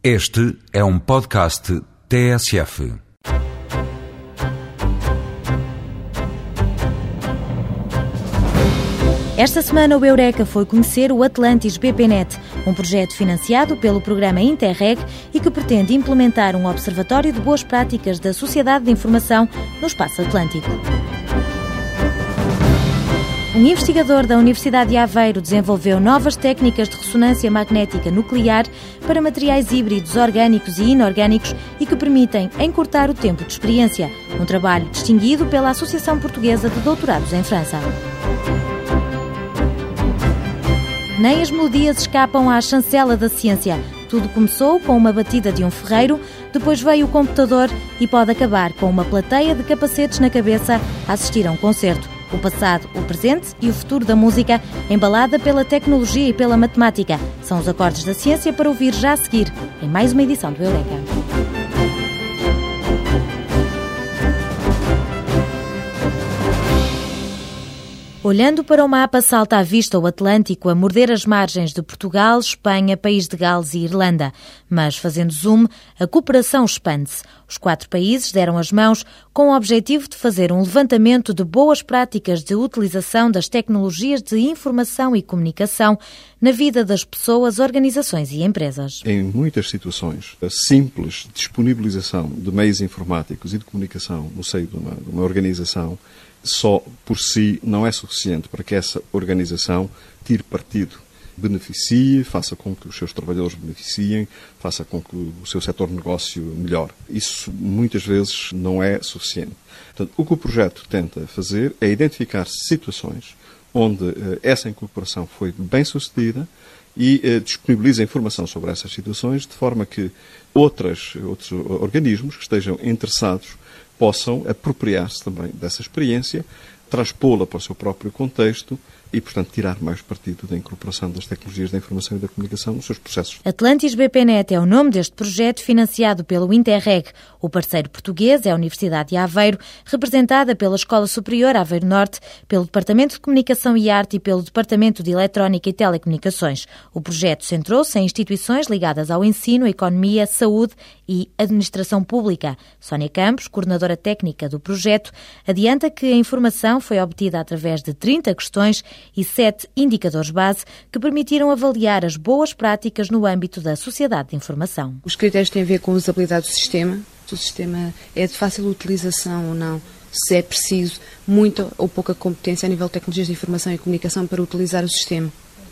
Este é um podcast TSF. Esta semana o Eureka foi conhecer o Atlantis BPNet, um projeto financiado pelo programa Interreg e que pretende implementar um observatório de boas práticas da sociedade de informação no espaço atlântico. Um investigador da Universidade de Aveiro desenvolveu novas técnicas de ressonância magnética nuclear para materiais híbridos orgânicos e inorgânicos e que permitem encurtar o tempo de experiência. Um trabalho distinguido pela Associação Portuguesa de Doutorados em França. Nem as melodias escapam à chancela da ciência. Tudo começou com uma batida de um ferreiro, depois veio o computador e pode acabar com uma plateia de capacetes na cabeça a assistir a um concerto. O passado, o presente e o futuro da música, embalada pela tecnologia e pela matemática. São os acordes da ciência para ouvir já a seguir, em mais uma edição do Eureka. Olhando para o mapa, salta à vista o Atlântico a morder as margens de Portugal, Espanha, País de Gales e Irlanda. Mas, fazendo zoom, a cooperação expande-se. Os quatro países deram as mãos com o objetivo de fazer um levantamento de boas práticas de utilização das tecnologias de informação e comunicação na vida das pessoas, organizações e empresas. Em muitas situações, a simples disponibilização de meios informáticos e de comunicação no seio de uma, de uma organização só por si não é suficiente para que essa organização tire partido, beneficie, faça com que os seus trabalhadores beneficiem, faça com que o seu setor de negócio melhore. Isso muitas vezes não é suficiente. Portanto, o que o projeto tenta fazer é identificar situações onde eh, essa incorporação foi bem sucedida e eh, disponibiliza informação sobre essas situações de forma que outras, outros organismos que estejam interessados possam apropriar-se também dessa experiência, transpô-la para o seu próprio contexto e, portanto, tirar mais partido da incorporação das tecnologias da informação e da comunicação nos seus processos. Atlantis BPNet é o nome deste projeto financiado pelo Interreg. O parceiro português é a Universidade de Aveiro, representada pela Escola Superior Aveiro Norte, pelo Departamento de Comunicação e Arte e pelo Departamento de Eletrónica e Telecomunicações. O projeto centrou-se em instituições ligadas ao ensino, economia, saúde e administração pública. Sónia Campos, coordenadora técnica do projeto, adianta que a informação foi obtida através de 30 questões e sete indicadores base que permitiram avaliar as boas práticas no âmbito da sociedade de informação. Os critérios têm a ver com a usabilidade do sistema, se o sistema é de fácil utilização ou não, se é preciso muita ou pouca competência a nível de tecnologias de informação e comunicação para utilizar o sistema.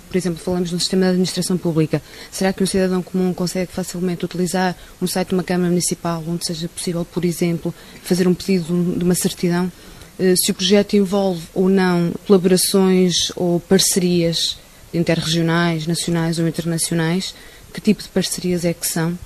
Por exemplo, falamos no sistema de administração pública. Será que um cidadão comum consegue facilmente utilizar um site de uma Câmara Municipal, onde seja possível, por exemplo, fazer um pedido de uma certidão? Eh, se o projeto envolve ou não colaborações ou parcerias interregionais, nacionais ou internacionais, que tipo de parcerias é que são,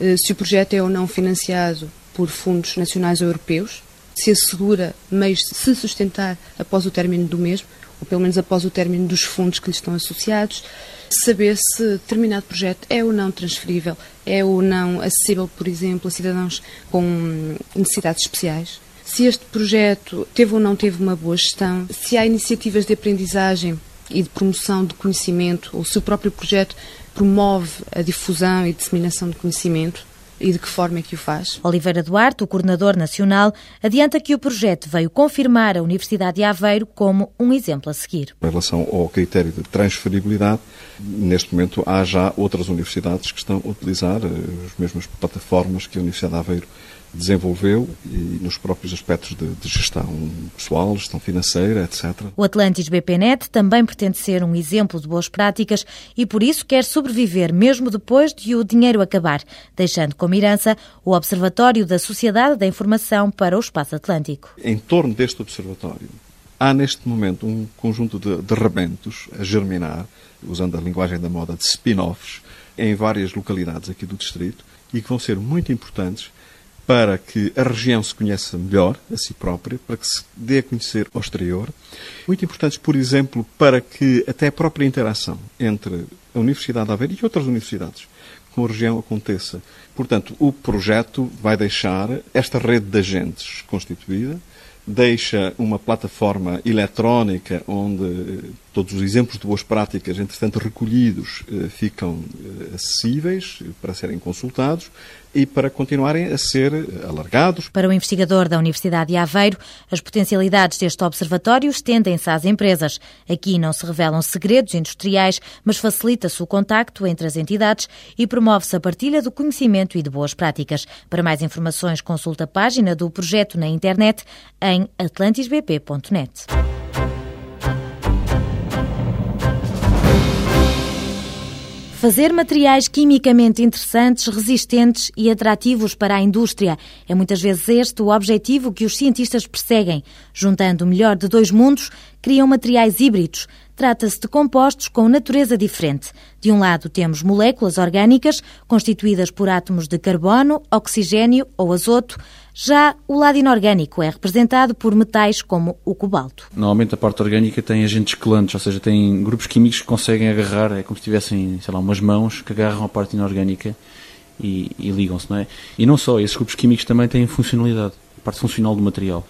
eh, se o projeto é ou não financiado por fundos nacionais ou europeus, se assegura meios de se sustentar após o término do mesmo, ou pelo menos após o término dos fundos que lhe estão associados, saber se determinado projeto é ou não transferível, é ou não acessível, por exemplo, a cidadãos com necessidades especiais, se este projeto teve ou não teve uma boa gestão, se há iniciativas de aprendizagem e de promoção de conhecimento, ou se o próprio projeto promove a difusão e disseminação de conhecimento e de que forma é que o faz. Oliveira Duarte, o coordenador nacional, adianta que o projeto veio confirmar a Universidade de Aveiro como um exemplo a seguir. Em relação ao critério de transferibilidade, neste momento há já outras universidades que estão a utilizar eh, as mesmas plataformas que a Universidade de Aveiro desenvolveu e nos próprios aspectos de, de, gestão pessoal, gestão financeira, etc. O Atlantis BPNet também pretende ser um exemplo de boas práticas e por isso quer sobreviver mesmo depois de o dinheiro acabar, deixando como herança o Observatório da Sociedade da Informação para o Espaço Atlântico. Em torno deste observatório há neste momento um conjunto de, de rebentos a germinar, usando a linguagem da moda, de spin-offs, em várias localidades aqui do distrito e que vão ser muito importantes para que a região se conheça melhor a si própria, para que se dê a conhecer ao exterior. Muito importantes, por exemplo, para que até a própria interação entre a Universidade de Aveiro e outras universidades com a região aconteça. Portanto, o projeto vai deixar esta rede de agentes constituída, deixa uma plataforma eletrónica onde Todos os exemplos de boas práticas, entretanto recolhidos, eh, ficam eh, acessíveis para serem consultados e para continuarem a ser alargados. Para o investigador da Universidade de Aveiro, as potencialidades deste observatório estendem-se às empresas. Aqui não se revelam segredos industriais, mas facilita-se o contacto entre as entidades e promove-se a partilha do conhecimento e de boas práticas. Para mais informações, consulte a página do projeto na internet em atlantisbp.net. Fazer materiais quimicamente interessantes, resistentes e atrativos para a indústria é muitas vezes este o objetivo que os cientistas perseguem. Juntando o melhor de dois mundos, criam materiais híbridos. Trata-se de compostos com natureza diferente. De um lado, temos moléculas orgânicas constituídas por átomos de carbono, oxigênio ou azoto. Já o lado inorgânico é representado por metais como o cobalto. Normalmente a parte orgânica tem agentes quelantes, ou seja, tem grupos químicos que conseguem agarrar, é como se tivessem, sei lá, umas mãos que agarram a parte inorgânica e, e ligam-se, não é? E não só, esses grupos químicos também têm funcionalidade, a parte funcional do material.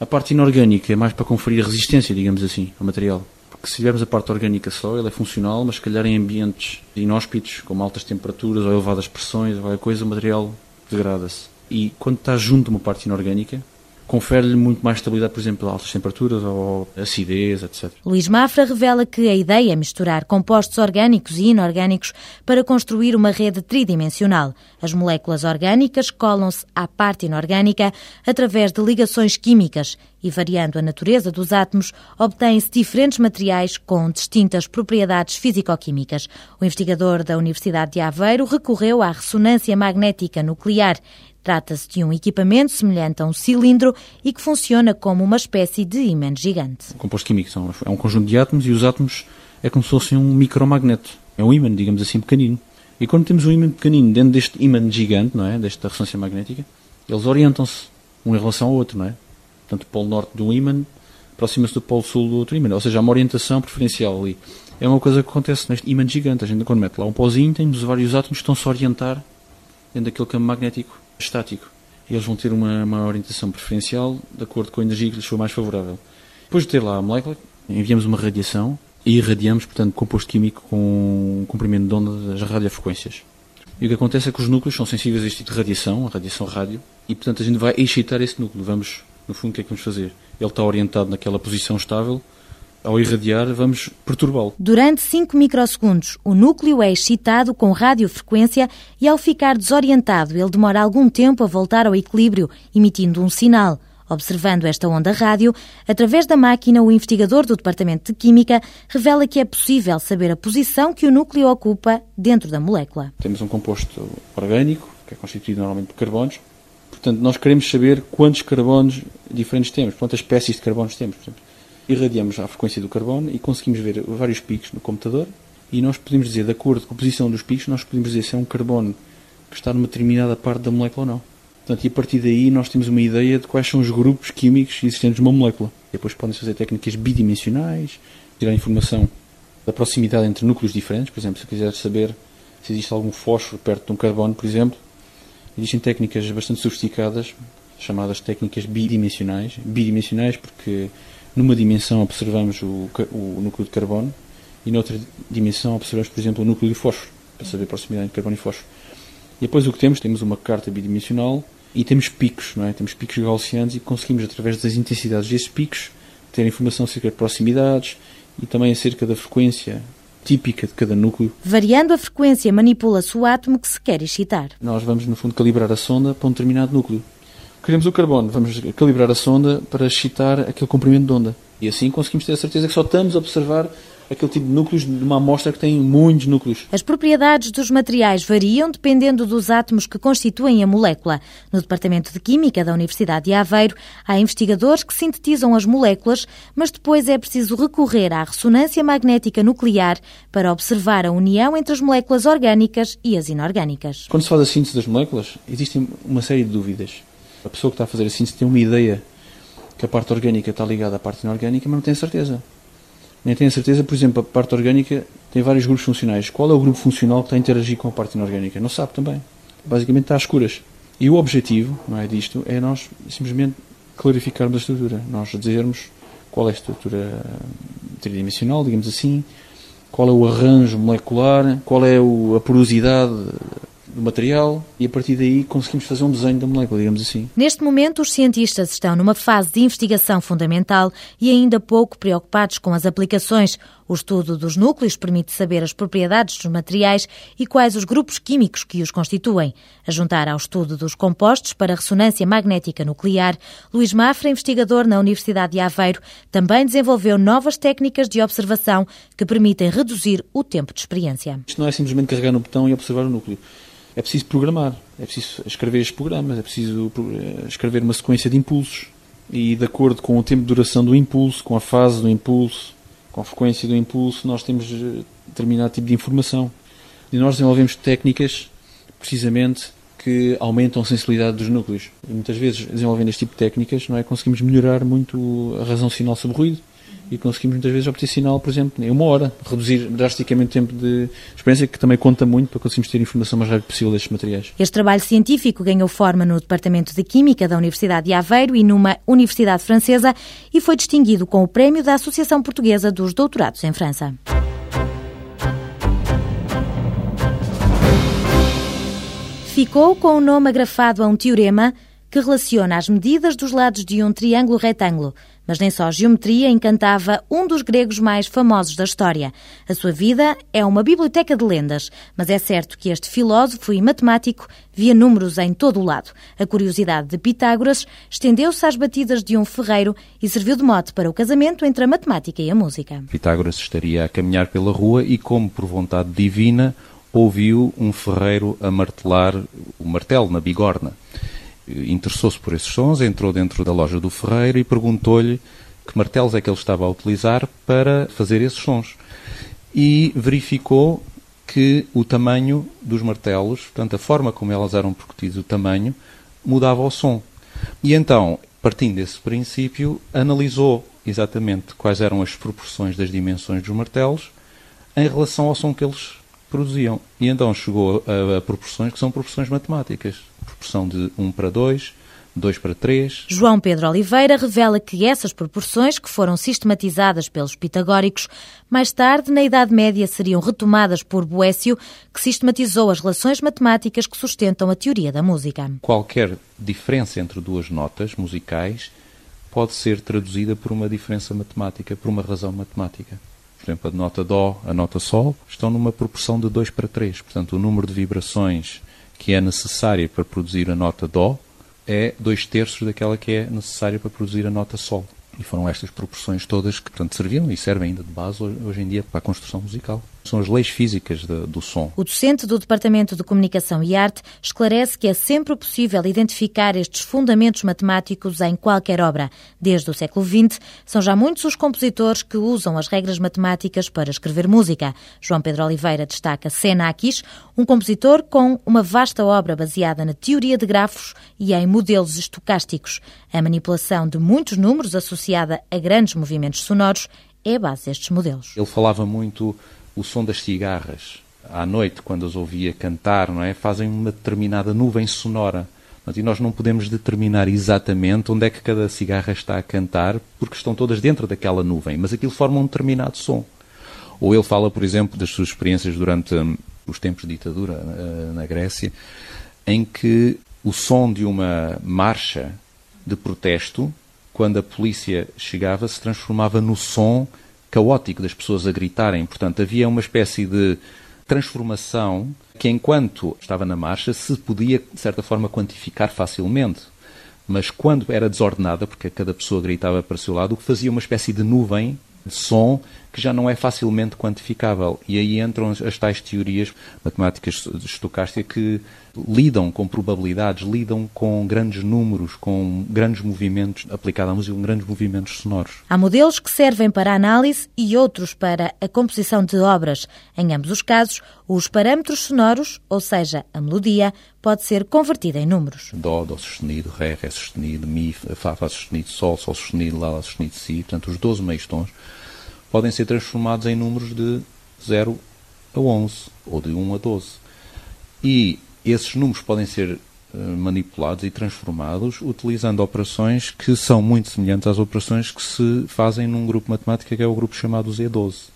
A parte inorgânica é mais para conferir resistência, digamos assim, ao material. Porque se tivermos a parte orgânica só, ele é funcional, mas se calhar em ambientes inóspitos, com altas temperaturas ou elevadas pressões, qualquer coisa, o material degrada-se. E quando está junto a uma parte inorgânica, confere-lhe muito mais estabilidade, por exemplo, a altas temperaturas ou acidez, etc. Luís Mafra revela que a ideia é misturar compostos orgânicos e inorgânicos para construir uma rede tridimensional. As moléculas orgânicas colam-se à parte inorgânica através de ligações químicas e, variando a natureza dos átomos, obtêm-se diferentes materiais com distintas propriedades físico-químicas. O investigador da Universidade de Aveiro recorreu à ressonância magnética nuclear Trata-se de um equipamento semelhante a um cilindro e que funciona como uma espécie de imã gigante. O composto químico é um conjunto de átomos e os átomos é como se fossem um micromagneto. É um ímã, digamos assim, pequenino. E quando temos um ímã pequenino dentro deste ímã gigante, não é? Desta ressonância magnética, eles orientam-se um em relação ao outro, não é? Portanto, o polo norte de um ímã aproxima-se do polo sul do outro ímã. Ou seja, há uma orientação preferencial ali. É uma coisa que acontece neste ímã gigante. A gente, quando mete lá um pozinho, temos vários átomos que estão-se a orientar dentro daquele campo magnético estático. E eles vão ter uma, uma orientação preferencial de acordo com a energia que lhes for mais favorável. Depois de ter lá a molécula, enviamos uma radiação e irradiamos, portanto, composto químico com um comprimento de onda das radiofrequências. E o que acontece é que os núcleos são sensíveis a este tipo de radiação, a radiação rádio, e portanto a gente vai excitar esse núcleo. Vamos, no fundo, o que é que vamos fazer? Ele está orientado naquela posição estável, ao irradiar, vamos perturbá-lo. Durante 5 microsegundos, o núcleo é excitado com radiofrequência e, ao ficar desorientado, ele demora algum tempo a voltar ao equilíbrio, emitindo um sinal. Observando esta onda rádio, através da máquina, o investigador do Departamento de Química revela que é possível saber a posição que o núcleo ocupa dentro da molécula. Temos um composto orgânico, que é constituído normalmente por carbonos. Portanto, nós queremos saber quantos carbonos diferentes temos, quantas espécies de carbonos temos. Por exemplo irradiamos a frequência do carbono e conseguimos ver vários picos no computador e nós podemos dizer, de acordo com a posição dos picos, nós podemos dizer se é um carbono que está numa determinada parte da molécula ou não. Portanto, e a partir daí nós temos uma ideia de quais são os grupos químicos existentes numa molécula. Depois podem-se fazer técnicas bidimensionais, tirar informação da proximidade entre núcleos diferentes. Por exemplo, se quiser saber se existe algum fósforo perto de um carbono, por exemplo, existem técnicas bastante sofisticadas, chamadas técnicas bidimensionais. Bidimensionais porque numa dimensão observamos o, o núcleo de carbono e noutra dimensão observamos, por exemplo, o núcleo de fósforo, para saber a proximidade entre carbono e fósforo. E depois o que temos? Temos uma carta bidimensional e temos picos, não é? Temos picos gaussianos e conseguimos, através das intensidades desses picos, ter informação acerca de proximidades e também acerca da frequência típica de cada núcleo. Variando a frequência, manipula-se o átomo que se quer excitar. Nós vamos, no fundo, calibrar a sonda para um determinado núcleo. Queremos o carbono, vamos calibrar a sonda para excitar aquele comprimento de onda. E assim conseguimos ter a certeza que só estamos a observar aquele tipo de núcleos de uma amostra que tem muitos núcleos. As propriedades dos materiais variam dependendo dos átomos que constituem a molécula. No Departamento de Química da Universidade de Aveiro, há investigadores que sintetizam as moléculas, mas depois é preciso recorrer à ressonância magnética nuclear para observar a união entre as moléculas orgânicas e as inorgânicas. Quando se faz a síntese das moléculas, existem uma série de dúvidas. A pessoa que está a fazer a síntese tem uma ideia que a parte orgânica está ligada à parte inorgânica, mas não tem certeza. Nem tem a certeza, por exemplo, a parte orgânica tem vários grupos funcionais. Qual é o grupo funcional que está a interagir com a parte inorgânica? Não sabe também. Basicamente está às escuras. E o objetivo, não é disto, é nós simplesmente clarificarmos a estrutura. Nós dizermos qual é a estrutura tridimensional, digamos assim, qual é o arranjo molecular, qual é a porosidade do material e a partir daí conseguimos fazer um desenho da molécula, digamos assim. Neste momento, os cientistas estão numa fase de investigação fundamental e ainda pouco preocupados com as aplicações. O estudo dos núcleos permite saber as propriedades dos materiais e quais os grupos químicos que os constituem. A juntar ao estudo dos compostos para ressonância magnética nuclear, Luís Mafra, investigador na Universidade de Aveiro, também desenvolveu novas técnicas de observação que permitem reduzir o tempo de experiência. Isto não é simplesmente carregar no botão e observar o núcleo é preciso programar, é preciso escrever os programas, é preciso eh, escrever uma sequência de impulsos e de acordo com o tempo de duração do impulso, com a fase do impulso, com a frequência do impulso, nós temos eh, determinado tipo de informação. E nós desenvolvemos técnicas, precisamente, que aumentam a sensibilidade dos núcleos. E muitas vezes, desenvolvendo este tipo de técnicas, não é, conseguimos melhorar muito a razão sinal sobre ruído e conseguimos muitas vezes obter sinal, por exemplo, em uma hora, reduzir drasticamente o tempo de experiência, que também conta muito para conseguirmos ter informação mais rápido possível destes materiais. Este trabalho científico ganhou forma no Departamento de Química da Universidade de Aveiro e numa universidade francesa e foi distinguido com o prémio da Associação Portuguesa dos Doutorados em França. Ficou com o nome agrafado a um teorema que relaciona as medidas dos lados de um triângulo retângulo. Mas nem só a geometria encantava um dos gregos mais famosos da história. A sua vida é uma biblioteca de lendas, mas é certo que este filósofo e matemático via números em todo o lado. A curiosidade de Pitágoras estendeu-se às batidas de um ferreiro e serviu de mote para o casamento entre a matemática e a música. Pitágoras estaria a caminhar pela rua e, como por vontade divina, ouviu um ferreiro a martelar o martelo na bigorna interessou-se por esses sons, entrou dentro da loja do ferreiro e perguntou-lhe que martelos é que ele estava a utilizar para fazer esses sons. E verificou que o tamanho dos martelos, portanto, a forma como elas eram percutidas, o tamanho, mudava o som. E então, partindo desse princípio, analisou exatamente quais eram as proporções das dimensões dos martelos em relação ao som que eles produziam. E então chegou a, a proporções que são proporções matemáticas. Proporção de 1 para 2, 2 para 3. João Pedro Oliveira revela que essas proporções, que foram sistematizadas pelos pitagóricos, mais tarde, na Idade Média, seriam retomadas por Boécio, que sistematizou as relações matemáticas que sustentam a teoria da música. Qualquer diferença entre duas notas musicais pode ser traduzida por uma diferença matemática, por uma razão matemática por exemplo, a nota Dó, a nota Sol, estão numa proporção de 2 para 3. Portanto, o número de vibrações que é necessária para produzir a nota Dó é 2 terços daquela que é necessária para produzir a nota Sol. E foram estas proporções todas que, portanto, serviam e servem ainda de base hoje em dia para a construção musical. São as leis físicas de, do som. O docente do Departamento de Comunicação e Arte esclarece que é sempre possível identificar estes fundamentos matemáticos em qualquer obra. Desde o século XX, são já muitos os compositores que usam as regras matemáticas para escrever música. João Pedro Oliveira destaca Senakis, um compositor com uma vasta obra baseada na teoria de grafos e em modelos estocásticos. A manipulação de muitos números associada a grandes movimentos sonoros é a base destes modelos. Ele falava muito o som das cigarras. À noite, quando as ouvia cantar, não é? fazem uma determinada nuvem sonora. E nós não podemos determinar exatamente onde é que cada cigarra está a cantar, porque estão todas dentro daquela nuvem, mas aquilo forma um determinado som. Ou ele fala, por exemplo, das suas experiências durante hum, os tempos de ditadura uh, na Grécia, em que o som de uma marcha de protesto, quando a polícia chegava, se transformava no som caótico das pessoas a gritarem. Portanto, havia uma espécie de transformação que, enquanto estava na marcha, se podia, de certa forma, quantificar facilmente. Mas quando era desordenada, porque cada pessoa gritava para o seu lado, o que fazia uma espécie de nuvem de som que já não é facilmente quantificável. E aí entram as tais teorias matemáticas estocásticas que lidam com probabilidades, lidam com grandes números, com grandes movimentos, aplicado à música, com grandes movimentos sonoros. Há modelos que servem para a análise e outros para a composição de obras. Em ambos os casos, os parâmetros sonoros, ou seja, a melodia, pode ser convertida em números. Dó, Dó sustenido, Ré, Ré sustenido, Mi, Fá, Fá sustenido, Sol, Sol sustenido, Lá, Lá sustenido, Si, portanto, os 12 meios tons podem ser transformados em números de 0 a 11 ou de 1 a 12. E esses números podem ser eh, manipulados e transformados utilizando operações que são muito semelhantes às operações que se fazem num grupo matemático que é o grupo chamado Z12.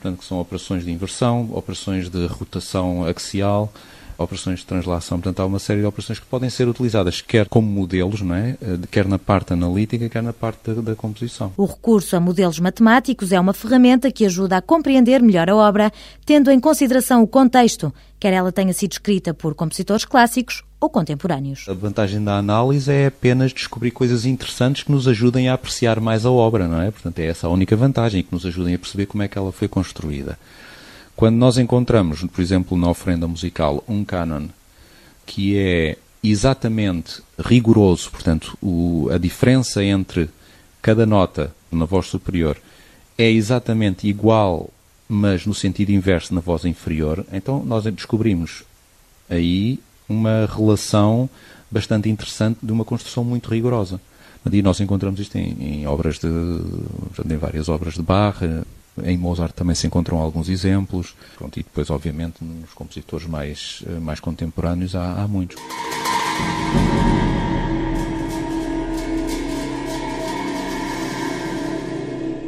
Portanto, que são operações de inversão, operações de rotação axial, operações de translação. Portanto, há uma série de operações que podem ser utilizadas quer como modelos, não é? Eh, quer na parte analítica, quer na parte da, da composição. O recurso a modelos matemáticos é uma ferramenta que ajuda a compreender melhor a obra, tendo em consideração o contexto, quer ela tenha sido escrita por compositores clássicos ou contemporâneos. A vantagem da análise é apenas descobrir coisas interessantes que nos ajudem a apreciar mais a obra, não é? Portanto, é essa a única vantagem, que nos ajudem a perceber como é que ela foi construída. Quando nós encontramos, por exemplo, na oferenda musical, um canon que é exatamente rigoroso, portanto, o, a diferença entre cada nota na voz superior é exatamente igual, mas no sentido inverso na voz inferior, então nós descobrimos aí uma relação bastante interessante de uma construção muito rigorosa. E nós encontramos isto em, em obras de, em várias obras de Bach, em Mozart também se encontram alguns exemplos. Pronto, e depois, obviamente, nos compositores mais, eh, mais contemporâneos há, há muitos.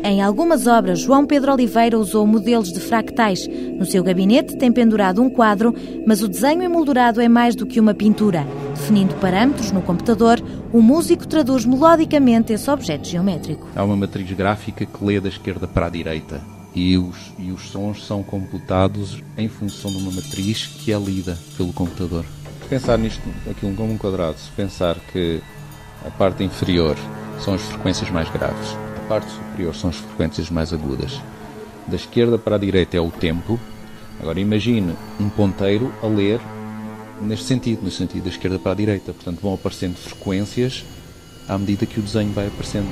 Em algumas obras, João Pedro Oliveira usou modelos de fractais. No seu gabinete tem pendurado um quadro, mas o desenho emoldurado é mais do que uma pintura. Definindo parâmetros no computador, o músico traduz melodicamente esse objeto geométrico. Há uma matriz gráfica que lê da esquerda para a direita e os, e os sons são computados em função de uma matriz que é lida pelo computador. Se pensar nisto aquilo como um quadrado, se pensar que a parte inferior são as frequências mais graves, parte superior são as frequências mais agudas. Da esquerda para a direita é o tempo. Agora imagine um ponteiro a ler neste sentido, no sentido da esquerda para a direita. Portanto, vão aparecendo frequências à medida que o desenho vai aparecendo.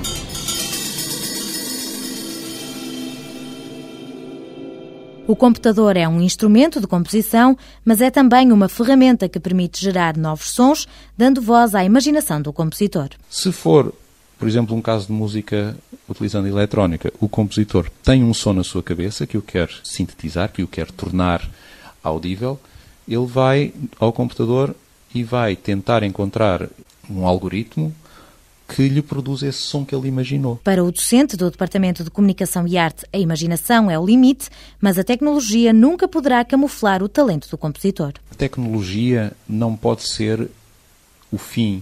O computador é um instrumento de composição, mas é também uma ferramenta que permite gerar novos sons, dando voz à imaginação do compositor. Se for, por exemplo, um caso de música utilizando eletrónica, o compositor tem um som na sua cabeça que o quer sintetizar, que o quer tornar audível, ele vai ao computador e vai tentar encontrar um algoritmo que lhe produz esse som que ele imaginou. Para o docente do Departamento de Comunicação e Arte, a imaginação é o limite, mas a tecnologia nunca poderá camuflar o talento do compositor. A tecnologia não pode ser o fim,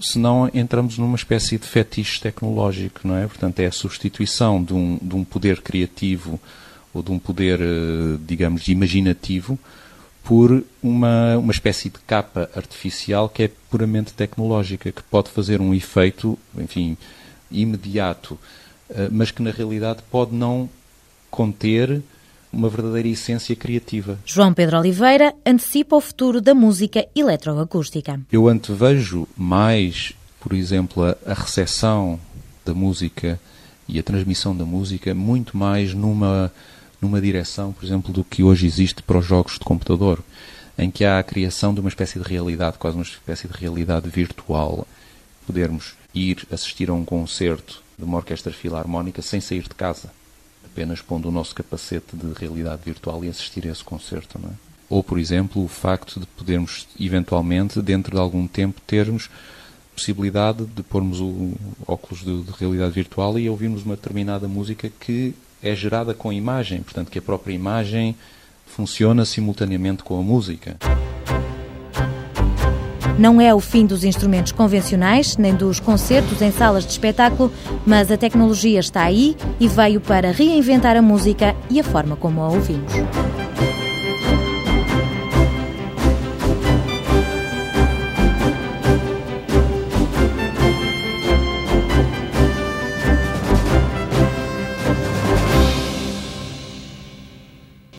senão entramos numa espécie de fetiche tecnológico, não é? Portanto, é a substituição de um, de um poder criativo ou de um poder, eh, digamos, imaginativo por uma, uma espécie de capa artificial que é puramente tecnológica, que pode fazer um efeito, enfim, imediato, eh, mas que na realidade pode não conter uma verdadeira essência criativa. João Pedro Oliveira antecipa o futuro da música eletroacústica. Eu antevejo mais, por exemplo, a, a recepção da música e a transmissão da música muito mais numa numa direção, por exemplo, do que hoje existe para os jogos de computador, em que há a criação de uma espécie de realidade, quase uma espécie de realidade virtual. Podermos ir assistir a um concerto de uma orquestra filarmónica sem sair de casa, apenas pondo o nosso capacete de realidade virtual e assistir a esse concerto, não é? Ou, por exemplo, o facto de podermos, eventualmente, dentro de algum tempo, termos possibilidade de pormos o óculos de, de realidade virtual e ouvirmos uma determinada música que é gerada com imagem, portanto que a própria imagem funciona simultaneamente com a música. Não é o fim dos instrumentos convencionais, nem dos concertos em salas de espetáculo, mas a tecnologia está aí e veio para reinventar a música e a forma como a ouvimos.